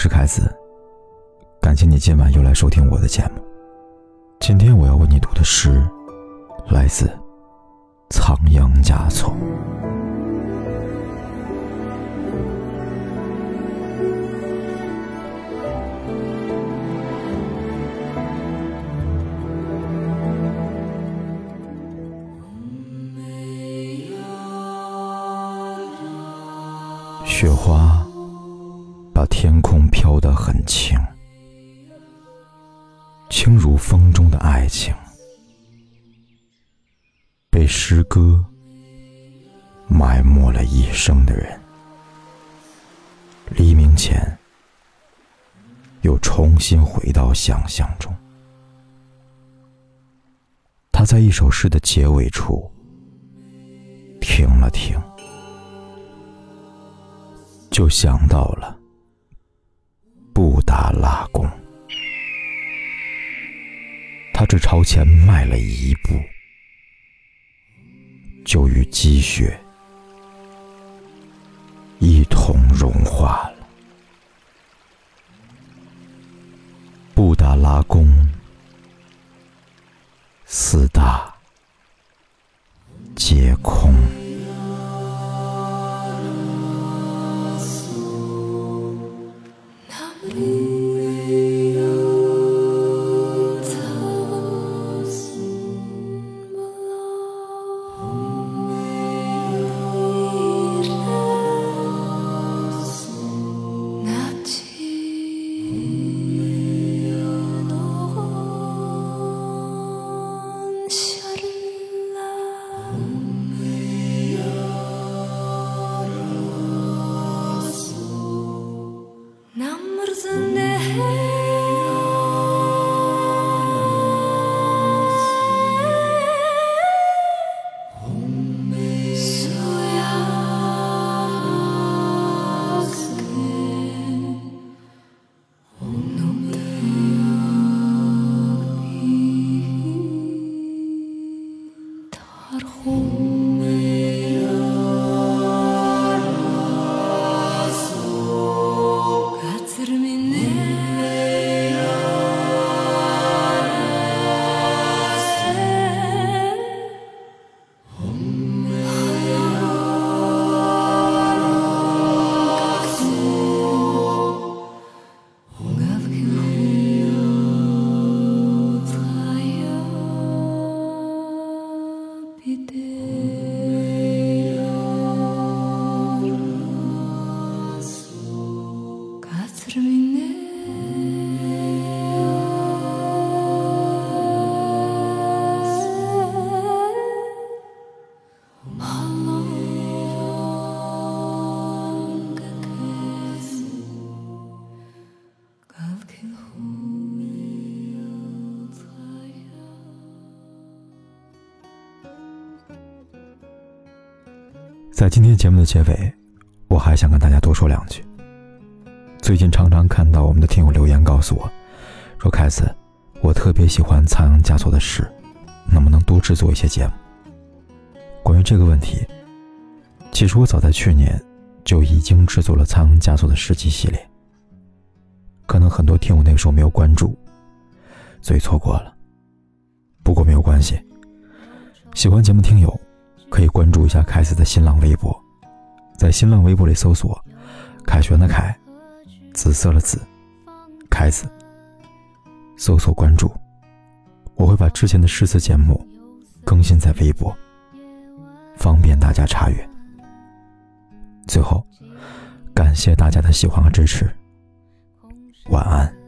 是凯子，感谢你今晚又来收听我的节目。今天我要为你读的诗，来自仓央嘉措。雪花把天空飘得很轻，轻如风中的爱情，被诗歌埋没了一生的人，黎明前又重新回到想象中。他在一首诗的结尾处停了停。就想到了只朝前迈了一步，就与积雪一同融化了。布达拉宫四大皆空。listening. 在今天节目的结尾，我还想跟大家多说两句。最近常常看到我们的听友留言告诉我，说：“凯子，我特别喜欢仓央嘉措的诗，能不能多制作一些节目？”关于这个问题，其实我早在去年就已经制作了仓央嘉措的诗集系列。可能很多听友那个时候没有关注，所以错过了。不过没有关系，喜欢节目听友。可以关注一下凯子的新浪微博，在新浪微博里搜索“凯旋的凯，紫色的紫，凯子”，搜索关注，我会把之前的诗词节目更新在微博，方便大家查阅。最后，感谢大家的喜欢和支持，晚安。